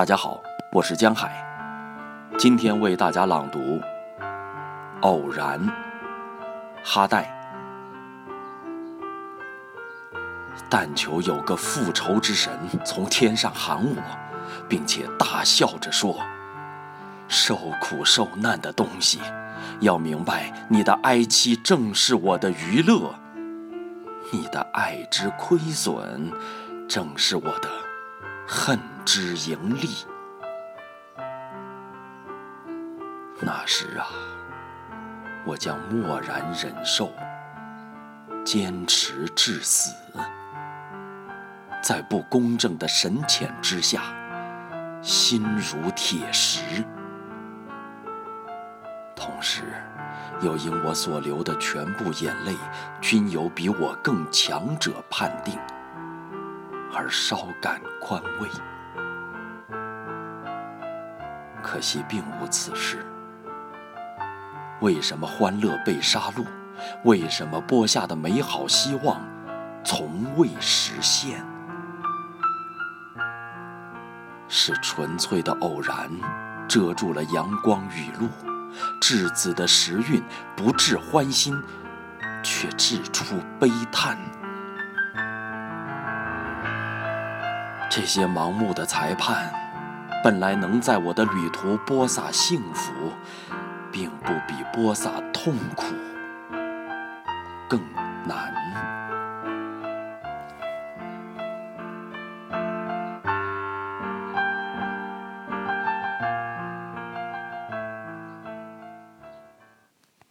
大家好，我是江海，今天为大家朗读《偶然》。哈代，但求有个复仇之神从天上喊我，并且大笑着说：“受苦受难的东西，要明白，你的哀戚正是我的娱乐；你的爱之亏损，正是我的恨之盈利。”那时啊。我将默然忍受，坚持至死，在不公正的神谴之下，心如铁石。同时，又因我所流的全部眼泪均由比我更强者判定，而稍感宽慰。可惜并无此事。为什么欢乐被杀戮？为什么播下的美好希望从未实现？是纯粹的偶然遮住了阳光雨露，稚子的时运不致欢欣，却掷出悲叹。这些盲目的裁判，本来能在我的旅途播撒幸福。并不比播撒痛苦。